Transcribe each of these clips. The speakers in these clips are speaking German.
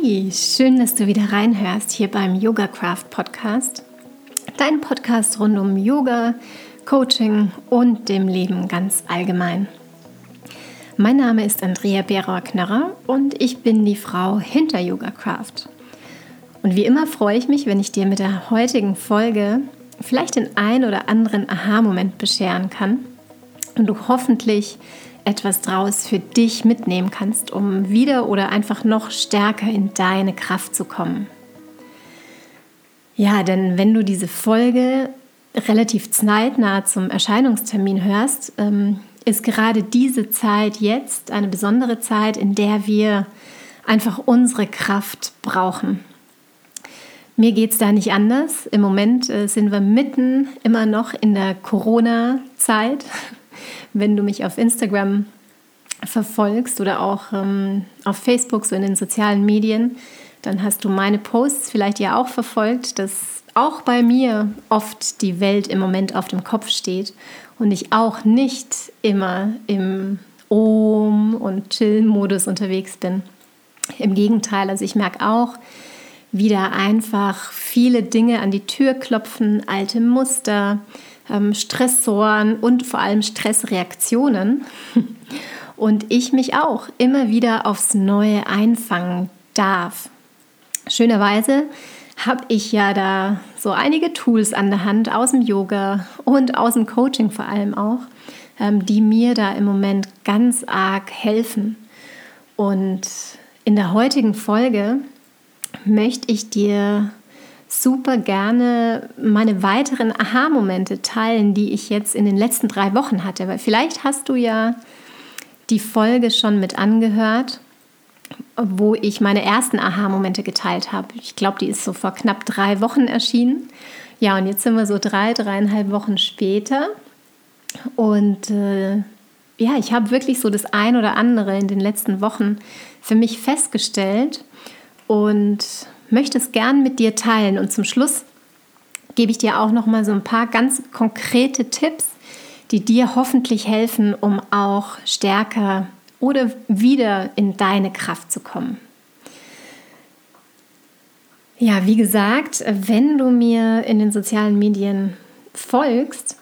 Hey, schön, dass du wieder reinhörst hier beim Yoga Craft Podcast. Dein Podcast rund um Yoga, Coaching und dem Leben ganz allgemein. Mein Name ist Andrea Berauer-Knörrer und ich bin die Frau hinter Yoga Craft. Und wie immer freue ich mich, wenn ich dir mit der heutigen Folge vielleicht den ein oder anderen Aha-Moment bescheren kann und du hoffentlich etwas draus für dich mitnehmen kannst, um wieder oder einfach noch stärker in deine Kraft zu kommen. Ja, denn wenn du diese Folge relativ zeitnah zum Erscheinungstermin hörst, ähm, ist gerade diese Zeit jetzt eine besondere Zeit, in der wir einfach unsere Kraft brauchen. Mir geht es da nicht anders. Im Moment äh, sind wir mitten immer noch in der Corona-Zeit wenn du mich auf Instagram verfolgst oder auch ähm, auf Facebook, so in den sozialen Medien, dann hast du meine Posts vielleicht ja auch verfolgt, dass auch bei mir oft die Welt im Moment auf dem Kopf steht und ich auch nicht immer im Ohm- und Chill-Modus unterwegs bin. Im Gegenteil, also ich merke auch, wieder einfach viele Dinge an die Tür klopfen, alte Muster, ähm, Stressoren und vor allem Stressreaktionen. Und ich mich auch immer wieder aufs Neue einfangen darf. Schönerweise habe ich ja da so einige Tools an der Hand aus dem Yoga und aus dem Coaching vor allem auch, ähm, die mir da im Moment ganz arg helfen. Und in der heutigen Folge möchte ich dir super gerne meine weiteren Aha-Momente teilen, die ich jetzt in den letzten drei Wochen hatte. Weil vielleicht hast du ja die Folge schon mit angehört, wo ich meine ersten Aha-Momente geteilt habe. Ich glaube, die ist so vor knapp drei Wochen erschienen. Ja, und jetzt sind wir so drei, dreieinhalb Wochen später. Und äh, ja, ich habe wirklich so das ein oder andere in den letzten Wochen für mich festgestellt. Und möchte es gern mit dir teilen. Und zum Schluss gebe ich dir auch noch mal so ein paar ganz konkrete Tipps, die dir hoffentlich helfen, um auch stärker oder wieder in deine Kraft zu kommen. Ja, wie gesagt, wenn du mir in den sozialen Medien folgst,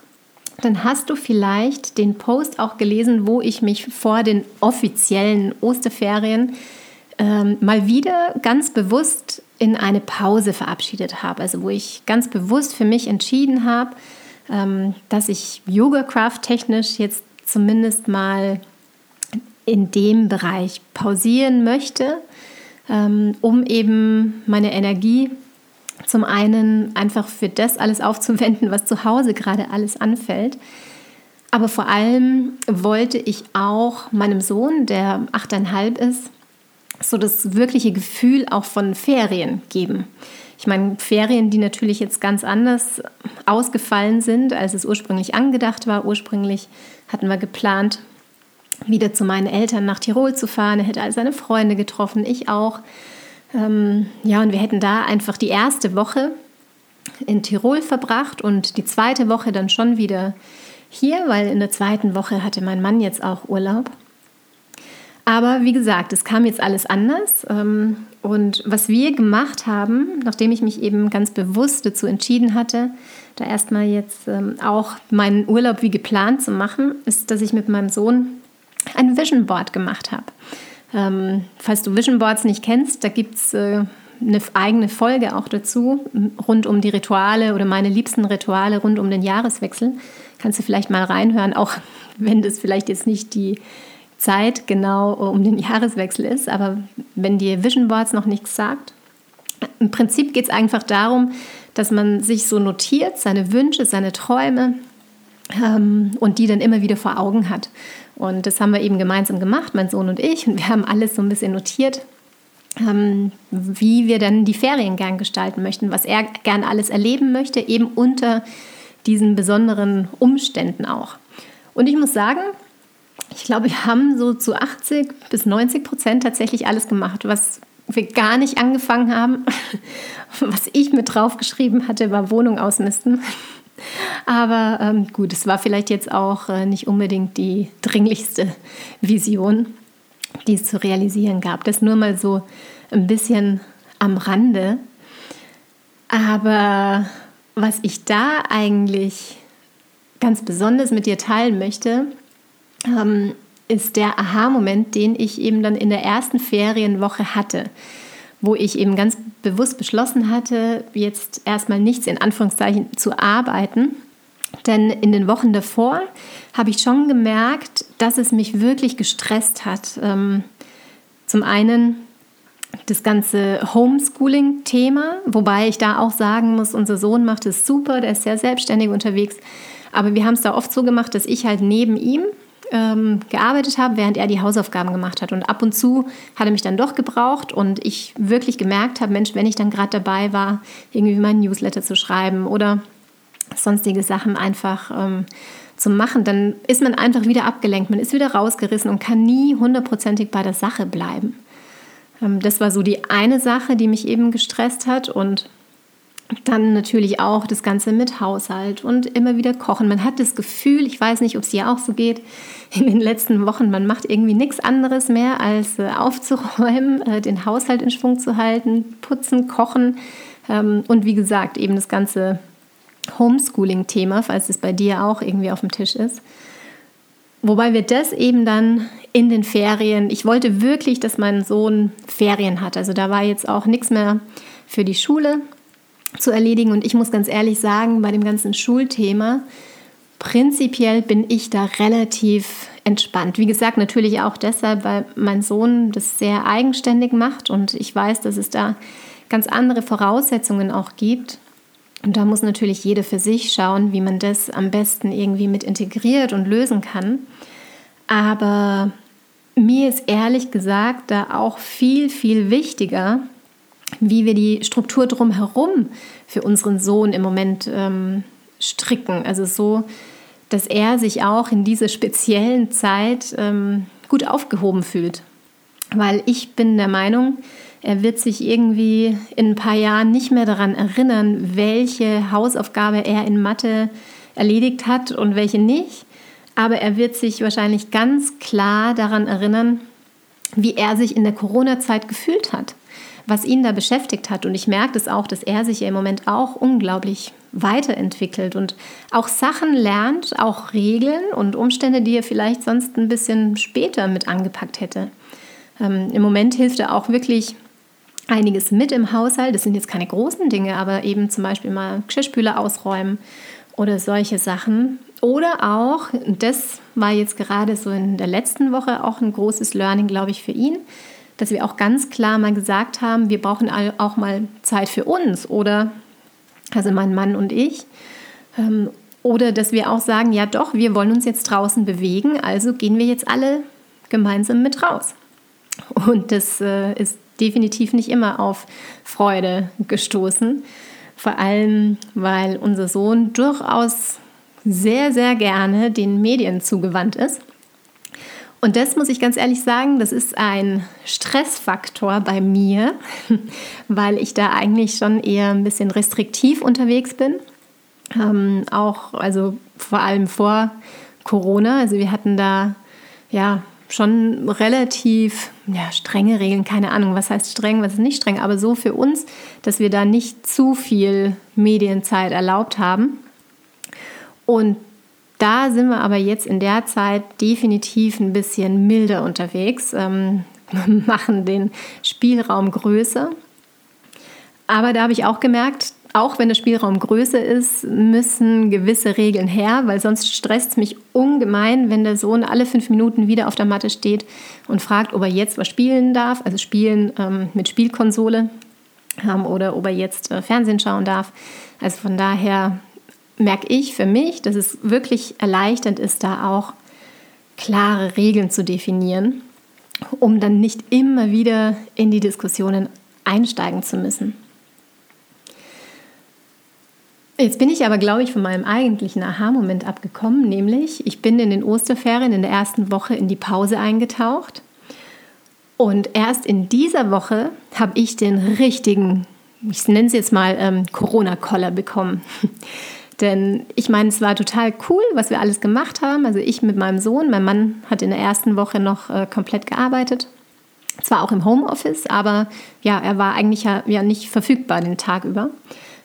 dann hast du vielleicht den Post auch gelesen, wo ich mich vor den offiziellen Osterferien ähm, mal wieder ganz bewusst in eine Pause verabschiedet habe. Also wo ich ganz bewusst für mich entschieden habe, ähm, dass ich Yoga Craft technisch jetzt zumindest mal in dem Bereich pausieren möchte, ähm, um eben meine Energie zum einen einfach für das alles aufzuwenden, was zu Hause gerade alles anfällt. Aber vor allem wollte ich auch meinem Sohn, der achteinhalb ist, so das wirkliche Gefühl auch von Ferien geben. Ich meine, Ferien, die natürlich jetzt ganz anders ausgefallen sind, als es ursprünglich angedacht war. Ursprünglich hatten wir geplant, wieder zu meinen Eltern nach Tirol zu fahren. Er hätte all seine Freunde getroffen, ich auch. Ähm, ja, und wir hätten da einfach die erste Woche in Tirol verbracht und die zweite Woche dann schon wieder hier, weil in der zweiten Woche hatte mein Mann jetzt auch Urlaub. Aber wie gesagt, es kam jetzt alles anders. Ähm, und was wir gemacht haben, nachdem ich mich eben ganz bewusst dazu entschieden hatte, da erstmal jetzt ähm, auch meinen Urlaub wie geplant zu machen, ist, dass ich mit meinem Sohn ein Vision Board gemacht habe. Ähm, falls du Vision Boards nicht kennst, da gibt es äh, eine eigene Folge auch dazu, rund um die Rituale oder meine liebsten Rituale rund um den Jahreswechsel. Kannst du vielleicht mal reinhören, auch wenn das vielleicht jetzt nicht die Zeit genau um den Jahreswechsel ist. Aber wenn dir Vision Boards noch nichts sagt, im Prinzip geht es einfach darum, dass man sich so notiert, seine Wünsche, seine Träume ähm, und die dann immer wieder vor Augen hat. Und das haben wir eben gemeinsam gemacht, mein Sohn und ich. Und wir haben alles so ein bisschen notiert, ähm, wie wir dann die Ferien gern gestalten möchten, was er gern alles erleben möchte, eben unter diesen besonderen Umständen auch. Und ich muss sagen, ich glaube, wir haben so zu 80 bis 90 Prozent tatsächlich alles gemacht, was wir gar nicht angefangen haben. Was ich mit draufgeschrieben hatte, war Wohnung ausmisten. Aber ähm, gut, es war vielleicht jetzt auch äh, nicht unbedingt die dringlichste Vision, die es zu realisieren gab. Das nur mal so ein bisschen am Rande. Aber was ich da eigentlich ganz besonders mit dir teilen möchte, ähm, ist der Aha-Moment, den ich eben dann in der ersten Ferienwoche hatte, wo ich eben ganz bewusst beschlossen hatte, jetzt erstmal nichts in Anführungszeichen zu arbeiten. Denn in den Wochen davor habe ich schon gemerkt, dass es mich wirklich gestresst hat. Ähm, zum einen das ganze Homeschooling-Thema, wobei ich da auch sagen muss, unser Sohn macht es super, der ist sehr selbstständig unterwegs. Aber wir haben es da oft so gemacht, dass ich halt neben ihm ähm, gearbeitet habe, während er die Hausaufgaben gemacht hat. Und ab und zu hat er mich dann doch gebraucht und ich wirklich gemerkt habe, Mensch, wenn ich dann gerade dabei war, irgendwie meinen Newsletter zu schreiben oder sonstige Sachen einfach ähm, zu machen, dann ist man einfach wieder abgelenkt, man ist wieder rausgerissen und kann nie hundertprozentig bei der Sache bleiben. Ähm, das war so die eine Sache, die mich eben gestresst hat und dann natürlich auch das Ganze mit Haushalt und immer wieder kochen. Man hat das Gefühl, ich weiß nicht, ob es dir auch so geht, in den letzten Wochen, man macht irgendwie nichts anderes mehr, als äh, aufzuräumen, äh, den Haushalt in Schwung zu halten, putzen, kochen ähm, und wie gesagt, eben das ganze Homeschooling-Thema, falls es bei dir auch irgendwie auf dem Tisch ist. Wobei wir das eben dann in den Ferien, ich wollte wirklich, dass mein Sohn Ferien hat. Also da war jetzt auch nichts mehr für die Schule zu erledigen. Und ich muss ganz ehrlich sagen, bei dem ganzen Schulthema, prinzipiell bin ich da relativ entspannt. Wie gesagt, natürlich auch deshalb, weil mein Sohn das sehr eigenständig macht und ich weiß, dass es da ganz andere Voraussetzungen auch gibt. Und da muss natürlich jeder für sich schauen, wie man das am besten irgendwie mit integriert und lösen kann. Aber mir ist ehrlich gesagt da auch viel, viel wichtiger, wie wir die Struktur drumherum für unseren Sohn im Moment ähm, stricken. Also so, dass er sich auch in dieser speziellen Zeit ähm, gut aufgehoben fühlt. Weil ich bin der Meinung, er wird sich irgendwie in ein paar Jahren nicht mehr daran erinnern, welche Hausaufgabe er in Mathe erledigt hat und welche nicht. Aber er wird sich wahrscheinlich ganz klar daran erinnern, wie er sich in der Corona-Zeit gefühlt hat, was ihn da beschäftigt hat. Und ich merke es das auch, dass er sich ja im Moment auch unglaublich weiterentwickelt und auch Sachen lernt, auch Regeln und Umstände, die er vielleicht sonst ein bisschen später mit angepackt hätte. Ähm, Im Moment hilft er auch wirklich einiges mit im Haushalt. Das sind jetzt keine großen Dinge, aber eben zum Beispiel mal Geschirrspüler ausräumen oder solche Sachen. Oder auch, das war jetzt gerade so in der letzten Woche auch ein großes Learning, glaube ich, für ihn, dass wir auch ganz klar mal gesagt haben, wir brauchen auch mal Zeit für uns oder, also mein Mann und ich. Ähm, oder dass wir auch sagen, ja doch, wir wollen uns jetzt draußen bewegen, also gehen wir jetzt alle gemeinsam mit raus. Und das äh, ist definitiv nicht immer auf Freude gestoßen. Vor allem, weil unser Sohn durchaus sehr, sehr gerne den Medien zugewandt ist. Und das muss ich ganz ehrlich sagen, das ist ein Stressfaktor bei mir, weil ich da eigentlich schon eher ein bisschen restriktiv unterwegs bin. Ähm, auch, also vor allem vor Corona. Also wir hatten da ja schon relativ ja, strenge Regeln, keine Ahnung, was heißt streng, was ist nicht streng, aber so für uns, dass wir da nicht zu viel Medienzeit erlaubt haben. Und da sind wir aber jetzt in der Zeit definitiv ein bisschen milder unterwegs, ähm, machen den Spielraum größer. Aber da habe ich auch gemerkt, auch wenn der Spielraum größer ist, müssen gewisse Regeln her, weil sonst stresst es mich ungemein, wenn der Sohn alle fünf Minuten wieder auf der Matte steht und fragt, ob er jetzt was spielen darf, also spielen ähm, mit Spielkonsole ähm, oder ob er jetzt äh, Fernsehen schauen darf. Also von daher merke ich für mich, dass es wirklich erleichternd ist, da auch klare Regeln zu definieren, um dann nicht immer wieder in die Diskussionen einsteigen zu müssen. Jetzt bin ich aber, glaube ich, von meinem eigentlichen Aha-Moment abgekommen, nämlich ich bin in den Osterferien in der ersten Woche in die Pause eingetaucht und erst in dieser Woche habe ich den richtigen, ich nenne es jetzt mal ähm, Corona-Koller bekommen. Denn ich meine, es war total cool, was wir alles gemacht haben. Also ich mit meinem Sohn, mein Mann hat in der ersten Woche noch äh, komplett gearbeitet. zwar auch im Homeoffice, aber ja, er war eigentlich ja, ja nicht verfügbar den Tag über.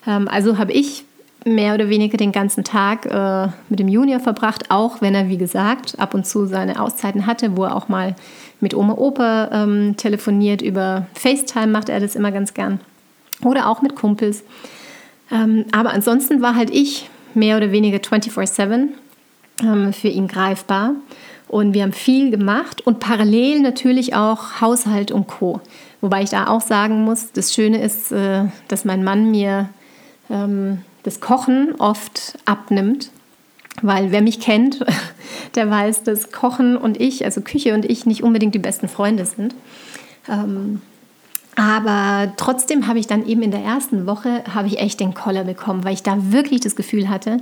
Ähm, also habe ich mehr oder weniger den ganzen Tag äh, mit dem Junior verbracht, auch wenn er, wie gesagt, ab und zu seine Auszeiten hatte, wo er auch mal mit Oma Opa ähm, telefoniert. Über FaceTime macht er das immer ganz gern. Oder auch mit Kumpels. Ähm, aber ansonsten war halt ich mehr oder weniger 24-7 ähm, für ihn greifbar. Und wir haben viel gemacht und parallel natürlich auch Haushalt und Co. Wobei ich da auch sagen muss, das Schöne ist, äh, dass mein Mann mir ähm, das Kochen oft abnimmt. Weil wer mich kennt, der weiß, dass Kochen und ich, also Küche und ich, nicht unbedingt die besten Freunde sind. Ähm, aber trotzdem habe ich dann eben in der ersten Woche habe ich echt den Koller bekommen, weil ich da wirklich das Gefühl hatte,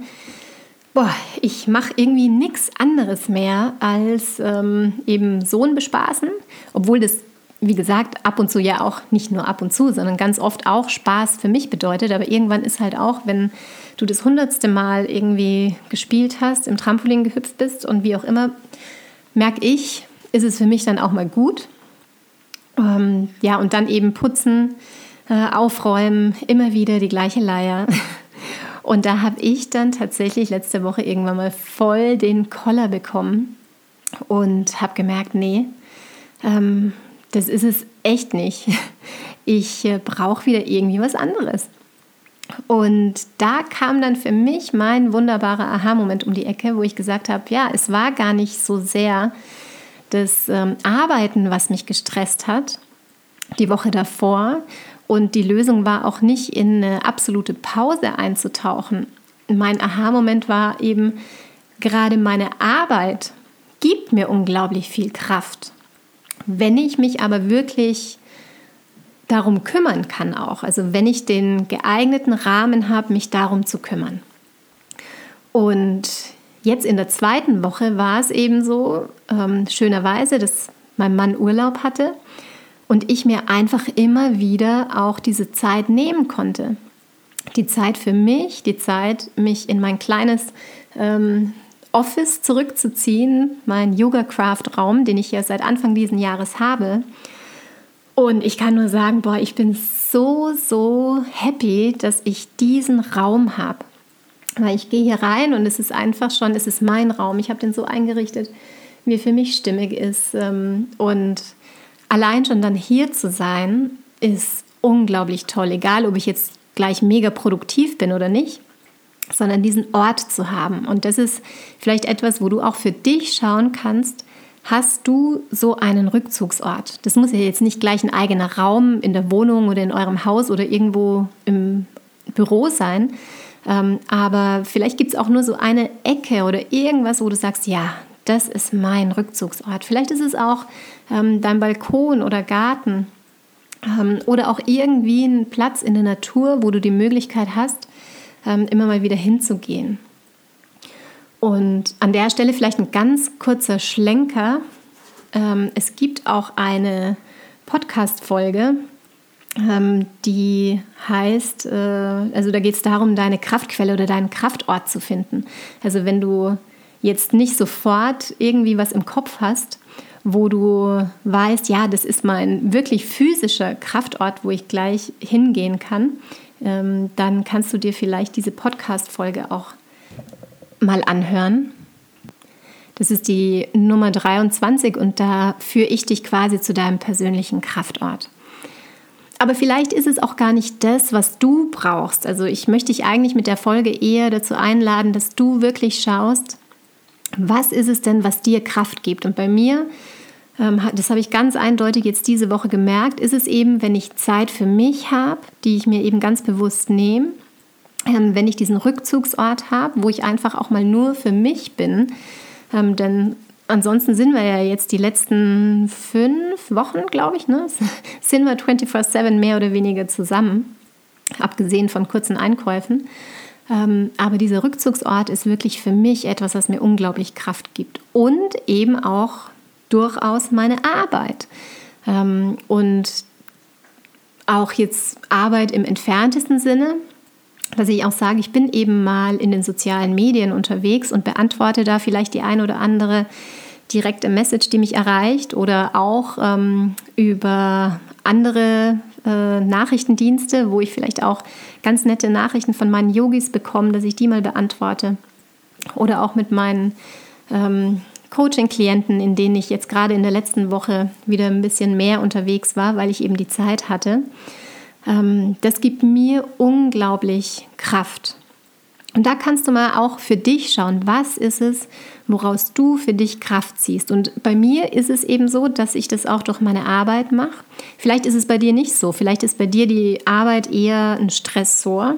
boah, ich mache irgendwie nichts anderes mehr als ähm, eben Sohn bespaßen, obwohl das, wie gesagt, ab und zu ja auch nicht nur ab und zu, sondern ganz oft auch Spaß für mich bedeutet. Aber irgendwann ist halt auch, wenn du das hundertste Mal irgendwie gespielt hast, im Trampolin gehüpft bist und wie auch immer, merke ich, ist es für mich dann auch mal gut. Ähm, ja, und dann eben putzen, äh, aufräumen, immer wieder die gleiche Leier. Und da habe ich dann tatsächlich letzte Woche irgendwann mal voll den Koller bekommen und habe gemerkt, nee, ähm, das ist es echt nicht. Ich äh, brauche wieder irgendwie was anderes. Und da kam dann für mich mein wunderbarer Aha-Moment um die Ecke, wo ich gesagt habe, ja, es war gar nicht so sehr das ähm, Arbeiten, was mich gestresst hat, die Woche davor, und die Lösung war auch nicht in eine absolute Pause einzutauchen. Mein Aha-Moment war eben, gerade meine Arbeit gibt mir unglaublich viel Kraft. Wenn ich mich aber wirklich darum kümmern kann auch, also wenn ich den geeigneten Rahmen habe, mich darum zu kümmern. Und jetzt in der zweiten Woche war es eben so, ähm, schönerweise, dass mein Mann Urlaub hatte und ich mir einfach immer wieder auch diese Zeit nehmen konnte. Die Zeit für mich, die Zeit, mich in mein kleines ähm, Office zurückzuziehen, mein Yoga-Craft-Raum, den ich ja seit Anfang dieses Jahres habe. Und ich kann nur sagen, boah, ich bin so, so happy, dass ich diesen Raum habe. Weil ich gehe hier rein und es ist einfach schon, es ist mein Raum. Ich habe den so eingerichtet, wie er für mich stimmig ist. Ähm, und allein schon dann hier zu sein, ist unglaublich toll, egal ob ich jetzt gleich mega produktiv bin oder nicht, sondern diesen Ort zu haben. Und das ist vielleicht etwas, wo du auch für dich schauen kannst, hast du so einen Rückzugsort? Das muss ja jetzt nicht gleich ein eigener Raum in der Wohnung oder in eurem Haus oder irgendwo im Büro sein, ähm, aber vielleicht gibt es auch nur so eine Ecke oder irgendwas, wo du sagst, ja, das ist mein Rückzugsort. Vielleicht ist es auch ähm, dein Balkon oder Garten ähm, oder auch irgendwie ein Platz in der Natur, wo du die Möglichkeit hast, ähm, immer mal wieder hinzugehen. Und an der Stelle vielleicht ein ganz kurzer Schlenker. Ähm, es gibt auch eine Podcast-Folge, die heißt, äh, also da geht es darum, deine Kraftquelle oder deinen Kraftort zu finden. Also wenn du jetzt nicht sofort irgendwie was im Kopf hast, wo du weißt, ja, das ist mein wirklich physischer Kraftort, wo ich gleich hingehen kann, ähm, dann kannst du dir vielleicht diese Podcast-Folge auch mal anhören. Das ist die Nummer 23 und da führe ich dich quasi zu deinem persönlichen Kraftort. Aber vielleicht ist es auch gar nicht das, was du brauchst. Also ich möchte dich eigentlich mit der Folge eher dazu einladen, dass du wirklich schaust, was ist es denn, was dir Kraft gibt? Und bei mir, ähm, das habe ich ganz eindeutig jetzt diese Woche gemerkt, ist es eben, wenn ich Zeit für mich habe, die ich mir eben ganz bewusst nehme, ähm, wenn ich diesen Rückzugsort habe, wo ich einfach auch mal nur für mich bin. Ähm, denn ansonsten sind wir ja jetzt die letzten fünf Wochen, glaube ich, ne, sind wir 24-7 mehr oder weniger zusammen, abgesehen von kurzen Einkäufen. Ähm, aber dieser Rückzugsort ist wirklich für mich etwas, was mir unglaublich Kraft gibt und eben auch durchaus meine Arbeit. Ähm, und auch jetzt Arbeit im entferntesten Sinne, dass ich auch sage, ich bin eben mal in den sozialen Medien unterwegs und beantworte da vielleicht die ein oder andere direkte Message, die mich erreicht oder auch ähm, über andere äh, Nachrichtendienste, wo ich vielleicht auch ganz nette Nachrichten von meinen Yogis bekomme, dass ich die mal beantworte. Oder auch mit meinen ähm, Coaching-Klienten, in denen ich jetzt gerade in der letzten Woche wieder ein bisschen mehr unterwegs war, weil ich eben die Zeit hatte. Ähm, das gibt mir unglaublich Kraft. Und da kannst du mal auch für dich schauen, was ist es, woraus du für dich Kraft ziehst. Und bei mir ist es eben so, dass ich das auch durch meine Arbeit mache. Vielleicht ist es bei dir nicht so. Vielleicht ist bei dir die Arbeit eher ein Stressor,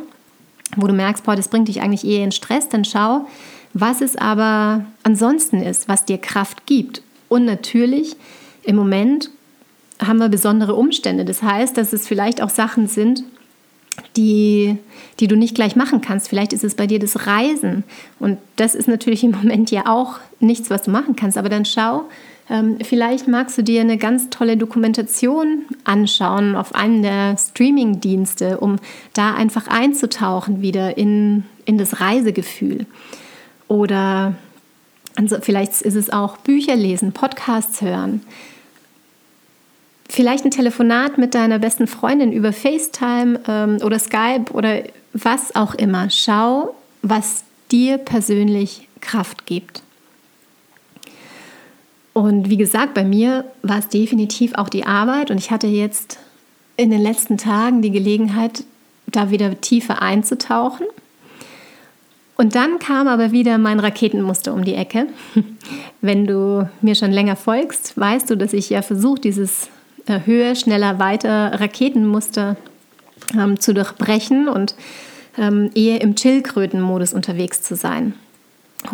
wo du merkst, boah, das bringt dich eigentlich eher in Stress. Dann schau, was es aber ansonsten ist, was dir Kraft gibt. Und natürlich im Moment haben wir besondere Umstände. Das heißt, dass es vielleicht auch Sachen sind, die, die du nicht gleich machen kannst. Vielleicht ist es bei dir das Reisen. Und das ist natürlich im Moment ja auch nichts, was du machen kannst. Aber dann schau, ähm, vielleicht magst du dir eine ganz tolle Dokumentation anschauen auf einem der Streaming-Dienste, um da einfach einzutauchen wieder in, in das Reisegefühl. Oder also vielleicht ist es auch Bücher lesen, Podcasts hören. Vielleicht ein Telefonat mit deiner besten Freundin über FaceTime ähm, oder Skype oder was auch immer. Schau, was dir persönlich Kraft gibt. Und wie gesagt, bei mir war es definitiv auch die Arbeit und ich hatte jetzt in den letzten Tagen die Gelegenheit, da wieder tiefer einzutauchen. Und dann kam aber wieder mein Raketenmuster um die Ecke. Wenn du mir schon länger folgst, weißt du, dass ich ja versuche, dieses höher, schneller, weiter Raketenmuster ähm, zu durchbrechen und ähm, eher im Chillkröten-Modus unterwegs zu sein.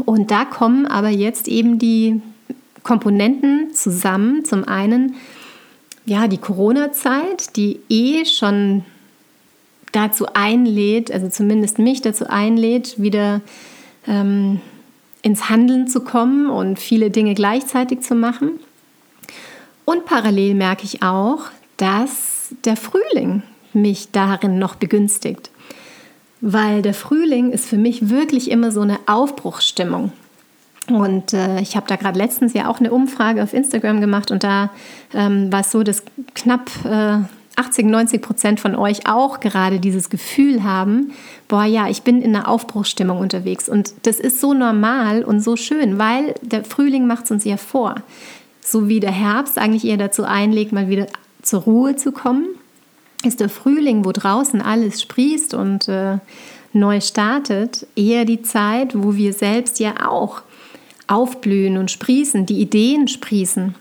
Und da kommen aber jetzt eben die Komponenten zusammen. Zum einen ja die Corona-Zeit, die eh schon dazu einlädt, also zumindest mich dazu einlädt, wieder ähm, ins Handeln zu kommen und viele Dinge gleichzeitig zu machen. Und parallel merke ich auch, dass der Frühling mich darin noch begünstigt. Weil der Frühling ist für mich wirklich immer so eine Aufbruchsstimmung. Und äh, ich habe da gerade letztens ja auch eine Umfrage auf Instagram gemacht und da ähm, war es so, dass knapp äh, 80, 90 Prozent von euch auch gerade dieses Gefühl haben, boah ja, ich bin in einer Aufbruchsstimmung unterwegs. Und das ist so normal und so schön, weil der Frühling macht es uns ja vor so wie der Herbst eigentlich eher dazu einlegt, mal wieder zur Ruhe zu kommen, ist der Frühling, wo draußen alles sprießt und äh, neu startet, eher die Zeit, wo wir selbst ja auch aufblühen und sprießen, die Ideen sprießen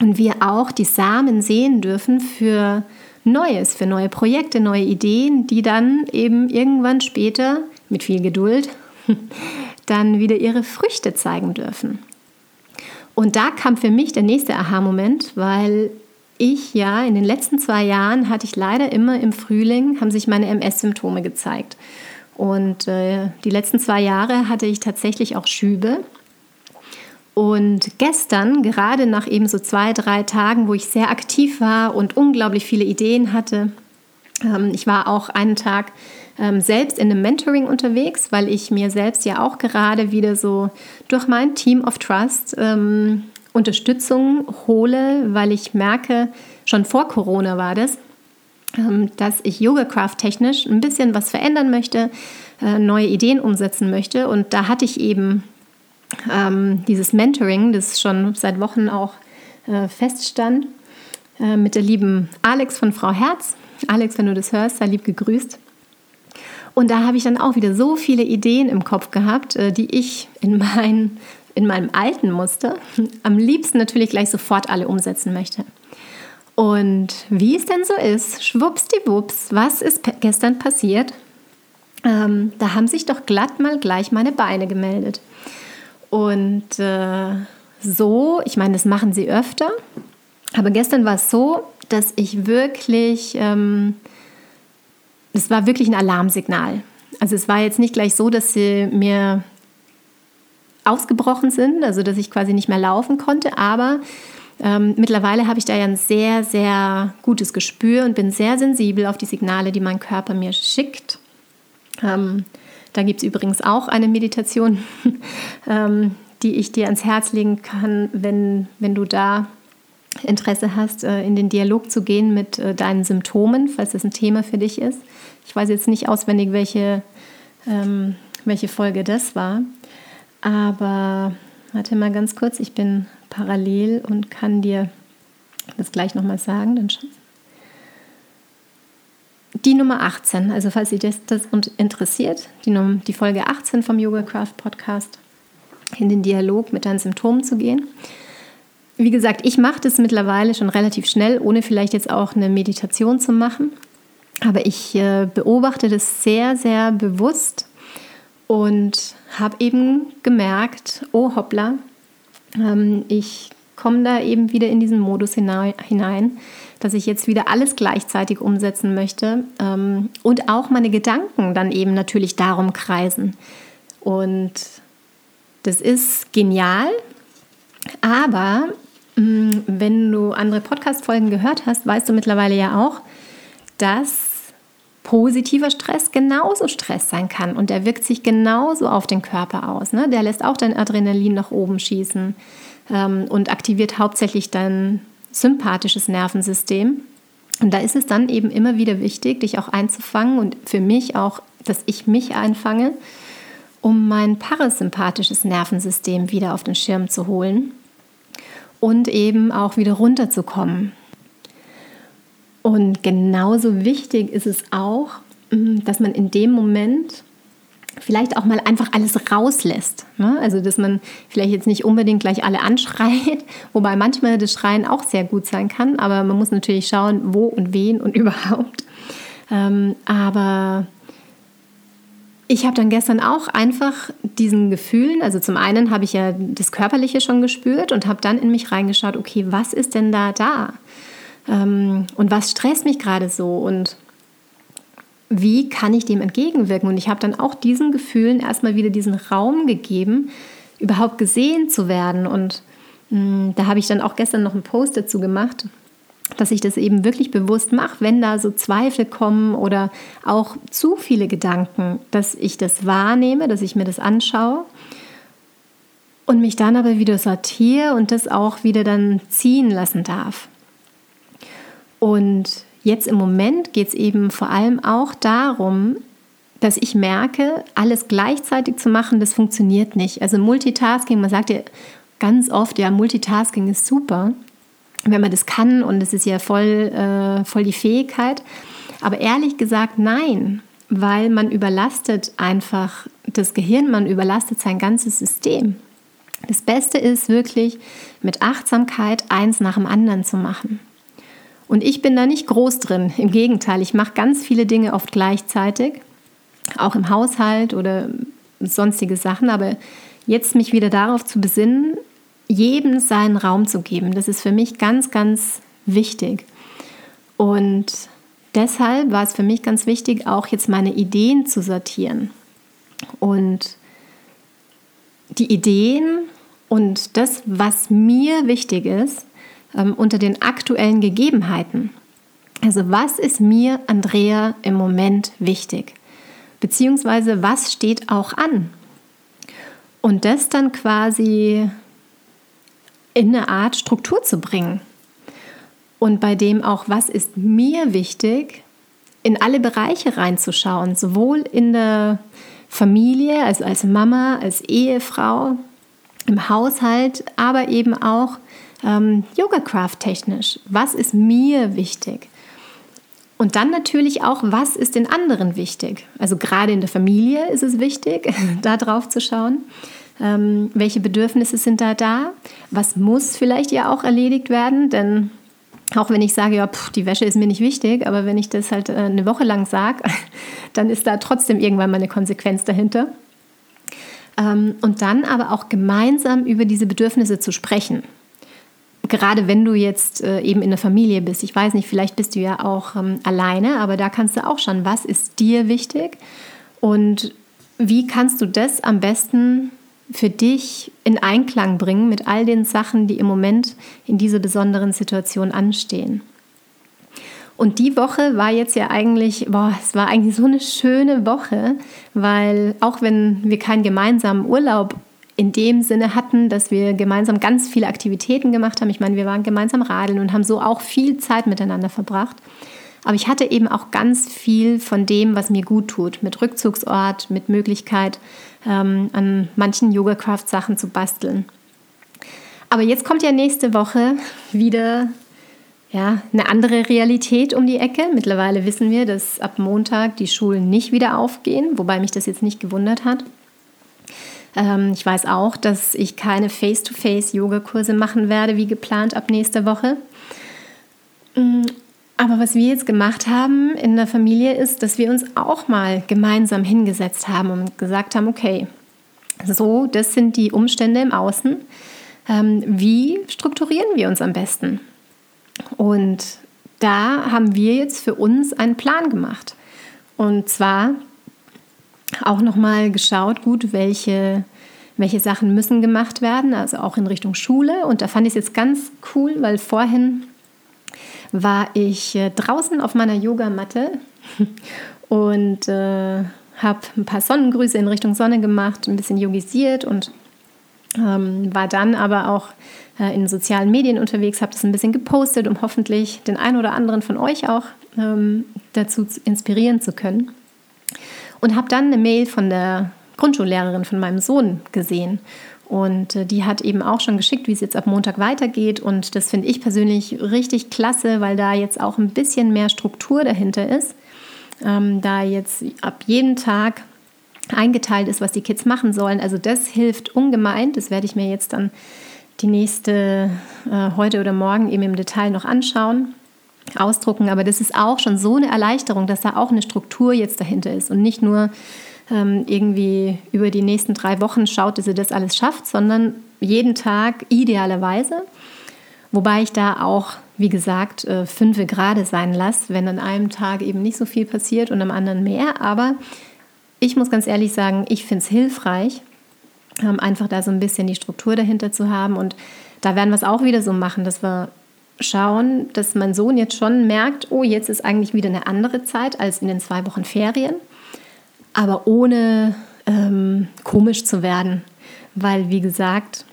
und wir auch die Samen sehen dürfen für Neues, für neue Projekte, neue Ideen, die dann eben irgendwann später mit viel Geduld dann wieder ihre Früchte zeigen dürfen. Und da kam für mich der nächste Aha-Moment, weil ich ja in den letzten zwei Jahren hatte ich leider immer im Frühling, haben sich meine MS-Symptome gezeigt. Und äh, die letzten zwei Jahre hatte ich tatsächlich auch Schübe. Und gestern, gerade nach eben so zwei, drei Tagen, wo ich sehr aktiv war und unglaublich viele Ideen hatte, ähm, ich war auch einen Tag ähm, selbst in einem Mentoring unterwegs, weil ich mir selbst ja auch gerade wieder so durch mein Team of Trust ähm, Unterstützung hole, weil ich merke, schon vor Corona war das, ähm, dass ich YogaCraft technisch ein bisschen was verändern möchte, äh, neue Ideen umsetzen möchte. Und da hatte ich eben ähm, dieses Mentoring, das schon seit Wochen auch äh, feststand, äh, mit der lieben Alex von Frau Herz. Alex, wenn du das hörst, sei lieb gegrüßt. Und da habe ich dann auch wieder so viele Ideen im Kopf gehabt, äh, die ich in, mein, in meinem alten Muster am liebsten natürlich gleich sofort alle umsetzen möchte. Und wie es denn so ist, schwuppsdiwupps, was ist gestern passiert? Ähm, da haben sich doch glatt mal gleich meine Beine gemeldet. Und äh, so, ich meine, das machen sie öfter, aber gestern war es so, dass ich wirklich ähm, es war wirklich ein Alarmsignal. Also es war jetzt nicht gleich so, dass sie mir ausgebrochen sind, also dass ich quasi nicht mehr laufen konnte, aber ähm, mittlerweile habe ich da ja ein sehr, sehr gutes Gespür und bin sehr sensibel auf die Signale, die mein Körper mir schickt. Ähm, da gibt es übrigens auch eine Meditation, ähm, die ich dir ans Herz legen kann, wenn, wenn du da Interesse hast, äh, in den Dialog zu gehen mit äh, deinen Symptomen, falls das ein Thema für dich ist. Ich weiß jetzt nicht auswendig, welche, ähm, welche Folge das war, aber warte mal ganz kurz, ich bin parallel und kann dir das gleich nochmal sagen. Dann die Nummer 18, also falls Sie das, das interessiert, die, die Folge 18 vom Yoga Craft Podcast, in den Dialog mit deinen Symptomen zu gehen. Wie gesagt, ich mache das mittlerweile schon relativ schnell, ohne vielleicht jetzt auch eine Meditation zu machen. Aber ich äh, beobachte das sehr, sehr bewusst und habe eben gemerkt, oh hoppla, ähm, ich komme da eben wieder in diesen Modus hinein, dass ich jetzt wieder alles gleichzeitig umsetzen möchte ähm, und auch meine Gedanken dann eben natürlich darum kreisen. Und das ist genial, aber mm, wenn du andere Podcast-Folgen gehört hast, weißt du mittlerweile ja auch, dass positiver Stress genauso Stress sein kann und der wirkt sich genauso auf den Körper aus. Ne? Der lässt auch dein Adrenalin nach oben schießen ähm, und aktiviert hauptsächlich dein sympathisches Nervensystem. Und da ist es dann eben immer wieder wichtig, dich auch einzufangen und für mich auch, dass ich mich einfange, um mein parasympathisches Nervensystem wieder auf den Schirm zu holen und eben auch wieder runterzukommen. Und genauso wichtig ist es auch, mm, dass man in dem Moment vielleicht auch mal einfach alles rauslässt. Ne? Also, dass man vielleicht jetzt nicht unbedingt gleich alle anschreit, wobei manchmal das Schreien auch sehr gut sein kann, aber man muss natürlich schauen, wo und wen und überhaupt. Ähm, aber ich habe dann gestern auch einfach diesen Gefühlen, also zum einen habe ich ja das Körperliche schon gespürt und habe dann in mich reingeschaut, okay, was ist denn da da? Ähm, und was stresst mich gerade so? Und wie kann ich dem entgegenwirken? Und ich habe dann auch diesen Gefühlen erstmal wieder diesen Raum gegeben, überhaupt gesehen zu werden. Und mh, mm, da habe ich dann auch gestern noch einen Post dazu gemacht, dass ich das eben wirklich bewusst mache, wenn da so Zweifel kommen oder auch zu viele Gedanken, dass ich das wahrnehme, dass ich mir das anschaue und mich dann aber wieder sortiere und das auch wieder dann ziehen lassen darf. Und Jetzt im Moment geht es eben vor allem auch darum, dass ich merke, alles gleichzeitig zu machen, das funktioniert nicht. Also Multitasking, man sagt ja ganz oft, ja, Multitasking ist super, wenn man das kann und es ist ja voll, äh, voll die Fähigkeit. Aber ehrlich gesagt, nein, weil man überlastet einfach das Gehirn, man überlastet sein ganzes System. Das Beste ist wirklich mit Achtsamkeit eins nach dem anderen zu machen. Und ich bin da nicht groß drin. Im Gegenteil, ich mache ganz viele Dinge oft gleichzeitig, auch im Haushalt oder sonstige Sachen. Aber jetzt mich wieder darauf zu besinnen, jedem seinen Raum zu geben, das ist für mich ganz, ganz wichtig. Und deshalb war es für mich ganz wichtig, auch jetzt meine Ideen zu sortieren. Und die Ideen und das, was mir wichtig ist, ähm, unter den aktuellen Gegebenheiten. Also was ist mir, Andrea, im Moment wichtig? Beziehungsweise was steht auch an? Und das dann quasi in eine Art Struktur zu bringen. Und bei dem auch, was ist mir wichtig, in alle Bereiche reinzuschauen, sowohl in der Familie, also als Mama, als Ehefrau, im Haushalt, aber eben auch ähm, Yoga-Craft technisch. Was ist mir wichtig? Und dann natürlich auch, was ist den anderen wichtig? Also gerade in der Familie ist es wichtig, da drauf zu schauen. Ähm, welche Bedürfnisse sind da da? Was muss vielleicht ja auch erledigt werden? Denn auch wenn ich sage, ja, pff, die Wäsche ist mir nicht wichtig, aber wenn ich das halt äh, eine Woche lang sage, dann ist da trotzdem irgendwann mal eine Konsequenz dahinter. Ähm, und dann aber auch gemeinsam über diese Bedürfnisse zu sprechen gerade wenn du jetzt äh, eben in der Familie bist, ich weiß nicht, vielleicht bist du ja auch ähm, alleine, aber da kannst du auch schauen, was ist dir wichtig und wie kannst du das am besten für dich in Einklang bringen mit all den Sachen, die im Moment in dieser besonderen Situation anstehen. Und die Woche war jetzt ja eigentlich, boah, es war eigentlich so eine schöne Woche, weil auch wenn wir keinen gemeinsamen Urlaub in dem Sinne hatten, dass wir gemeinsam ganz viele Aktivitäten gemacht haben. Ich meine, wir waren gemeinsam radeln und haben so auch viel Zeit miteinander verbracht. Aber ich hatte eben auch ganz viel von dem, was mir gut tut, mit Rückzugsort, mit Möglichkeit, ähm, an manchen Yoga-Craft-Sachen zu basteln. Aber jetzt kommt ja nächste Woche wieder ja, eine andere Realität um die Ecke. Mittlerweile wissen wir, dass ab Montag die Schulen nicht wieder aufgehen, wobei mich das jetzt nicht gewundert hat. Ähm, ich weiß auch, dass ich keine Face-to-Face-Yoga-Kurse machen werde, wie geplant ab nächster Woche. Mm, aber was wir jetzt gemacht haben in der Familie ist, dass wir uns auch mal gemeinsam hingesetzt haben und gesagt haben, okay, so, das sind die Umstände im Außen. Ähm, wie strukturieren wir uns am besten? Und da haben wir jetzt für uns einen Plan gemacht. Und zwar auch nochmal geschaut, gut, welche, welche Sachen müssen gemacht werden, also auch in Richtung Schule. Und da fand ich es jetzt ganz cool, weil vorhin war ich äh, draußen auf meiner Yogamatte und äh, habe ein paar Sonnengrüße in Richtung Sonne gemacht, ein bisschen yogisiert und ähm, war dann aber auch äh, in sozialen Medien unterwegs, habe das ein bisschen gepostet, um hoffentlich den einen oder anderen von euch auch ähm, dazu inspirieren zu können und habe dann eine Mail von der Grundschullehrerin von meinem Sohn gesehen. Und äh, die hat eben auch schon geschickt, wie es jetzt ab Montag weitergeht. Und das finde ich persönlich richtig klasse, weil da jetzt auch ein bisschen mehr Struktur dahinter ist. Ähm, da jetzt ab jedem Tag eingeteilt ist, was die Kids machen sollen. Also das hilft ungemein. Das werde ich mir jetzt dann die nächste äh, heute oder morgen eben im Detail noch anschauen ausdrucken. Aber das ist auch schon so eine Erleichterung, dass da auch eine Struktur jetzt dahinter ist und nicht nur ähm, irgendwie über die nächsten drei Wochen schaut, dass ihr das alles schafft, sondern jeden Tag idealerweise. Wobei ich da auch, wie gesagt, äh, fünfe gerade sein lasse, wenn an einem Tag eben nicht so viel passiert und am anderen mehr. Aber ich muss ganz ehrlich sagen, ich finde es hilfreich, ähm, einfach da so ein bisschen die Struktur dahinter zu haben. Und da werden wir es auch wieder so machen, dass wir schauen, dass mein Sohn jetzt schon merkt, oh, jetzt ist eigentlich wieder eine andere Zeit als in den zwei Wochen Ferien, aber ohne ähm, komisch zu werden, weil wie gesagt,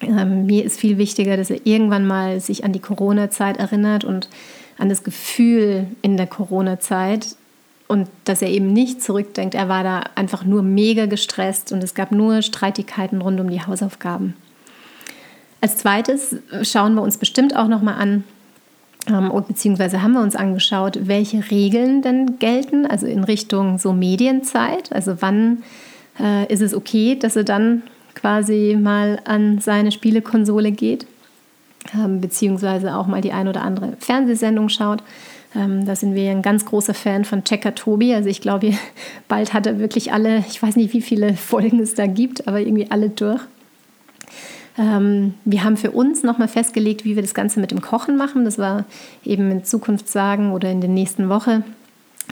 ähm, mir ist viel wichtiger, dass er irgendwann mal sich an die Corona-Zeit erinnert und an das Gefühl in der Corona-Zeit und dass er eben nicht zurückdenkt, er war da einfach nur mega gestresst und es gab nur Streitigkeiten rund um die Hausaufgaben. Als zweites schauen wir uns bestimmt auch nochmal an, ähm, beziehungsweise haben wir uns angeschaut, welche Regeln denn gelten, also in Richtung so Medienzeit. Also wann äh, ist es okay, dass er dann quasi mal an seine Spielekonsole geht, ähm, beziehungsweise auch mal die ein oder andere Fernsehsendung schaut. Ähm, da sind wir ein ganz großer Fan von Checker Tobi. Also ich glaube, bald hat er wirklich alle, ich weiß nicht, wie viele Folgen es da gibt, aber irgendwie alle durch. Ähm, wir haben für uns nochmal festgelegt, wie wir das Ganze mit dem Kochen machen. Das war eben in Zukunft sagen oder in der nächsten Woche,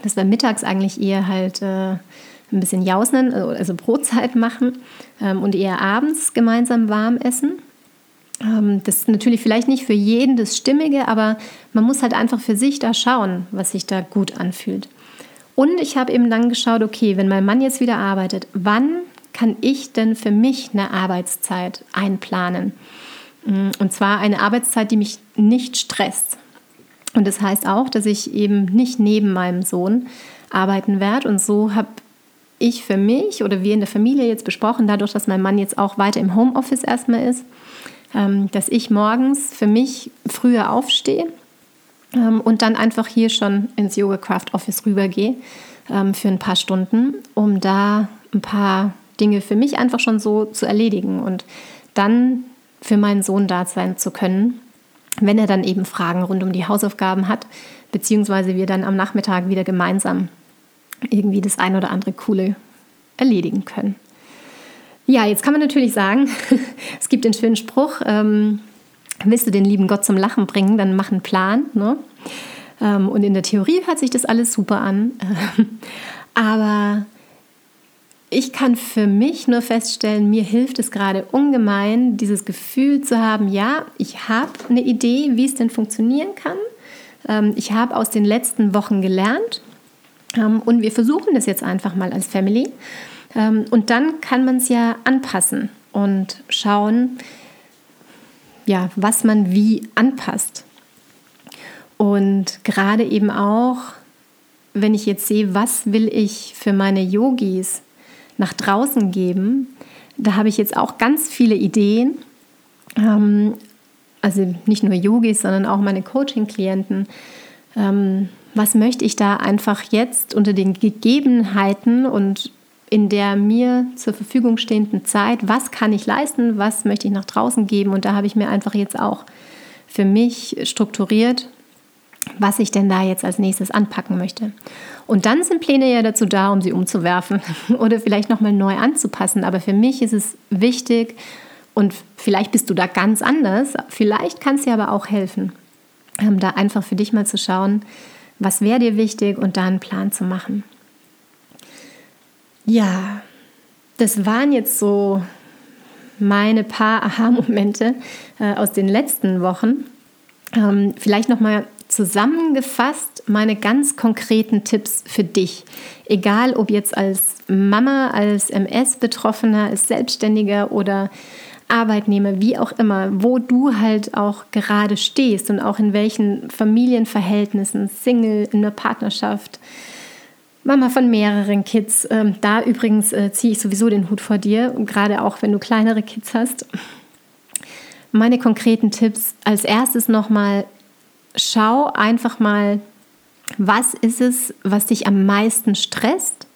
dass wir mittags eigentlich eher halt äh, ein bisschen Jausnen, also, also Brotzeit machen ähm, und eher abends gemeinsam warm essen. Ähm, das ist natürlich vielleicht nicht für jeden das Stimmige, aber man muss halt einfach für sich da schauen, was sich da gut anfühlt. Und ich habe eben dann geschaut, okay, wenn mein Mann jetzt wieder arbeitet, wann kann ich denn für mich eine Arbeitszeit einplanen? Mm, und zwar eine Arbeitszeit, die mich nicht stresst. Und das heißt auch, dass ich eben nicht neben meinem Sohn arbeiten werde. Und so habe ich für mich oder wir in der Familie jetzt besprochen, dadurch, dass mein Mann jetzt auch weiter im Homeoffice erstmal ist, ähm, dass ich morgens für mich früher aufstehe ähm, und dann einfach hier schon ins Yoga Craft Office rübergehe ähm, für ein paar Stunden, um da ein paar Dinge für mich einfach schon so zu erledigen und dann für meinen Sohn da sein zu können, wenn er dann eben Fragen rund um die Hausaufgaben hat, beziehungsweise wir dann am Nachmittag wieder gemeinsam irgendwie das ein oder andere Coole erledigen können. Ja, jetzt kann man natürlich sagen, es gibt den schönen Spruch, ähm, willst du den lieben Gott zum Lachen bringen, dann mach einen Plan. Ne? Ähm, und in der Theorie hört sich das alles super an. Aber ich kann für mich nur feststellen, mir hilft es gerade ungemein, dieses Gefühl zu haben, ja, ich habe eine Idee, wie es denn funktionieren kann. Ähm, ich habe aus den letzten Wochen gelernt ähm, und wir versuchen das jetzt einfach mal als Family. Ähm, und dann kann man es ja anpassen. und schauen, ja, was man wie anpasst. Und gerade eben auch, wenn ich jetzt sehe, was will ich für meine Yogis nach draußen geben, da habe ich jetzt auch ganz viele Ideen. Ähm, also nicht nur Yogis, sondern auch meine Coaching-Klienten. Ähm, was möchte ich da einfach jetzt unter den Gegebenheiten und in der mir zur Verfügung stehenden Zeit, was kann ich leisten, was möchte ich nach draußen geben. Und da habe ich mir einfach jetzt auch für mich strukturiert, was ich denn da jetzt als nächstes anpacken möchte. Und dann sind Pläne ja dazu da, um sie umzuwerfen oder vielleicht nochmal neu anzupassen. Aber für mich ist es wichtig und vielleicht bist du da ganz anders. Vielleicht kann es dir aber auch helfen, ähm, da einfach für dich mal zu schauen, was wäre dir wichtig und da einen Plan zu machen. Ja, das waren jetzt so meine paar Aha-Momente äh, aus den letzten Wochen. Ähm, vielleicht nochmal zusammengefasst meine ganz konkreten Tipps für dich. Egal ob jetzt als Mama, als MS-Betroffener, als Selbstständiger oder Arbeitnehmer, wie auch immer, wo du halt auch gerade stehst und auch in welchen Familienverhältnissen, Single, in der Partnerschaft, Mama von mehreren Kids. Ähm, da übrigens äh, ziehe ich sowieso den Hut vor dir, gerade auch wenn du kleinere Kids hast. Meine konkreten Tipps. Als erstes nochmal, schau einfach mal, was ist es, was dich am meisten stresst?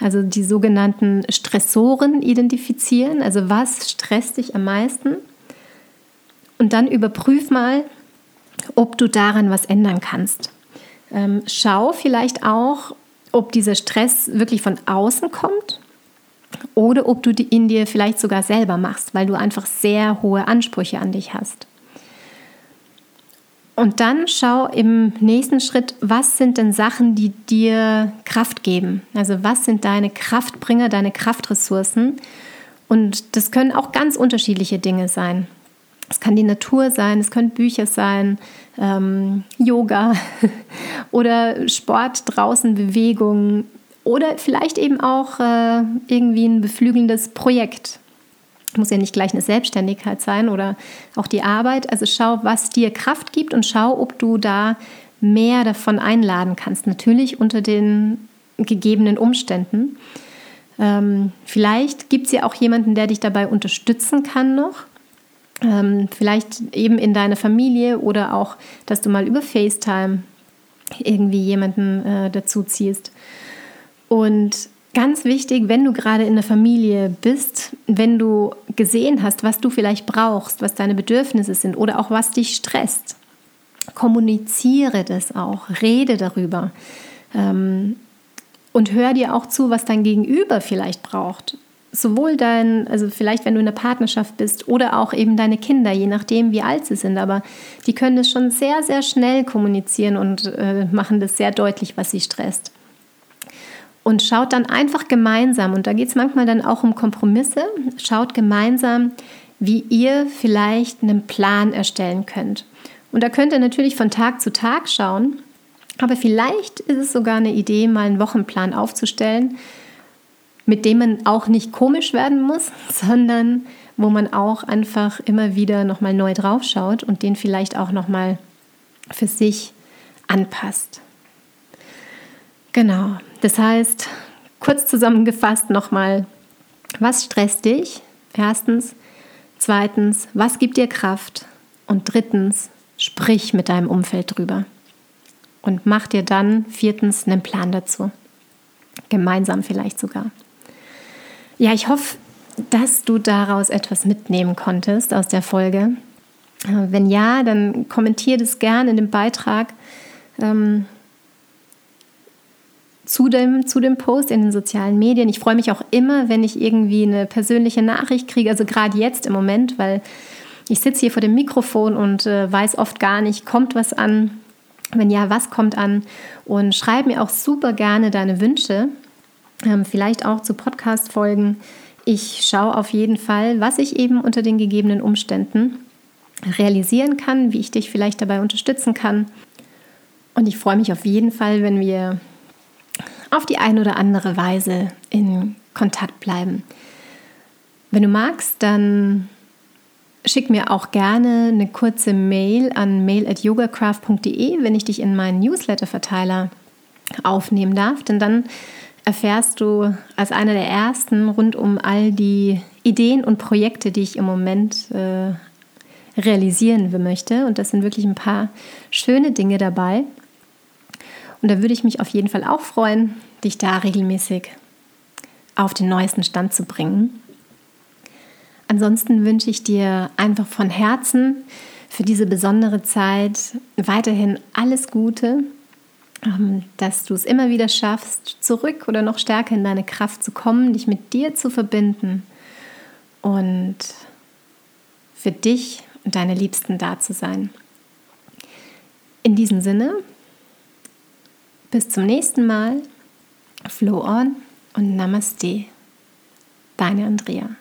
Also die sogenannten Stressoren identifizieren. Also was stresst dich am meisten? Und dann überprüf mal, ob du daran was ändern kannst. Ähm, schau vielleicht auch, ob dieser Stress wirklich von außen kommt oder ob du ihn dir vielleicht sogar selber machst, weil du einfach sehr hohe Ansprüche an dich hast. Und dann schau im nächsten Schritt, was sind denn Sachen, die dir Kraft geben? Also was sind deine Kraftbringer, deine Kraftressourcen? Und das können auch ganz unterschiedliche Dinge sein. Es kann die Natur sein, es können Bücher sein, ähm, Yoga oder Sport draußen, Bewegung oder vielleicht eben auch äh, irgendwie ein beflügelndes Projekt. Muss ja nicht gleich eine Selbstständigkeit sein oder auch die Arbeit. Also schau, was dir Kraft gibt und schau, ob du da mehr davon einladen kannst. Natürlich unter den gegebenen Umständen. Ähm, vielleicht gibt es ja auch jemanden, der dich dabei unterstützen kann noch ähm, vielleicht eben in deiner Familie oder auch, dass du mal über FaceTime irgendwie jemanden äh, dazu ziehst. Und ganz wichtig, wenn du gerade in der Familie bist, wenn du gesehen hast, was du vielleicht brauchst, was deine Bedürfnisse sind oder auch was dich stresst, kommuniziere das auch, rede darüber. Ähm, und hör dir auch zu, was dein Gegenüber vielleicht braucht sowohl dein, also vielleicht wenn du in einer Partnerschaft bist oder auch eben deine Kinder, je nachdem wie alt sie sind, aber die können das schon sehr, sehr schnell kommunizieren und äh, machen das sehr deutlich, was sie stresst. Und schaut dann einfach gemeinsam, und da geht es manchmal dann auch um Kompromisse, schaut gemeinsam, wie ihr vielleicht einen Plan erstellen könnt. Und da könnt ihr natürlich von Tag zu Tag schauen, aber vielleicht ist es sogar eine Idee, mal einen Wochenplan aufzustellen, mit dem man auch nicht komisch werden muss, sondern wo man auch einfach immer wieder nochmal neu drauf schaut und den vielleicht auch nochmal für sich anpasst. Genau, das heißt, kurz zusammengefasst nochmal, was stresst dich? Erstens. Zweitens, was gibt dir Kraft? Und drittens, sprich mit deinem Umfeld drüber. Und mach dir dann viertens einen Plan dazu. Gemeinsam vielleicht sogar. Ja, ich hoffe, dass du daraus etwas mitnehmen konntest aus der Folge. Äh, wenn ja, dann kommentiere das gerne in dem Beitrag ähm, zu, dem, zu dem Post in den sozialen Medien. Ich freue mich auch immer, wenn ich irgendwie eine persönliche Nachricht kriege, also gerade jetzt im Moment, weil ich sitze hier vor dem Mikrofon und äh, weiß oft gar nicht, kommt was an. Wenn ja, was kommt an? Und schreib mir auch super gerne deine Wünsche ähm, vielleicht auch zu Podcast-Folgen. Ich schaue auf jeden Fall, was ich eben unter den gegebenen Umständen realisieren kann, wie ich dich vielleicht dabei unterstützen kann. Und ich freue mich auf jeden Fall, wenn wir auf die eine oder andere Weise in Kontakt bleiben. Wenn du magst, dann schick mir auch gerne eine kurze Mail an mail@yogacraft.de, wenn ich dich in meinen Newsletter-Verteiler aufnehmen darf, denn dann erfährst du als einer der ersten rund um all die Ideen und Projekte, die ich im Moment äh, realisieren möchte. Und das sind wirklich ein paar schöne Dinge dabei. Und da würde ich mich auf jeden Fall auch freuen, dich da regelmäßig auf den neuesten Stand zu bringen. Ansonsten wünsche ich dir einfach von Herzen für diese besondere Zeit weiterhin alles Gute, ähm, dass du es immer wieder schaffst, zurück oder noch stärker in deine Kraft zu kommen, dich mit dir zu verbinden und für dich und deine Liebsten da zu sein. In diesem Sinne, bis zum nächsten Mal, Flow on und Namaste. Deine Andrea.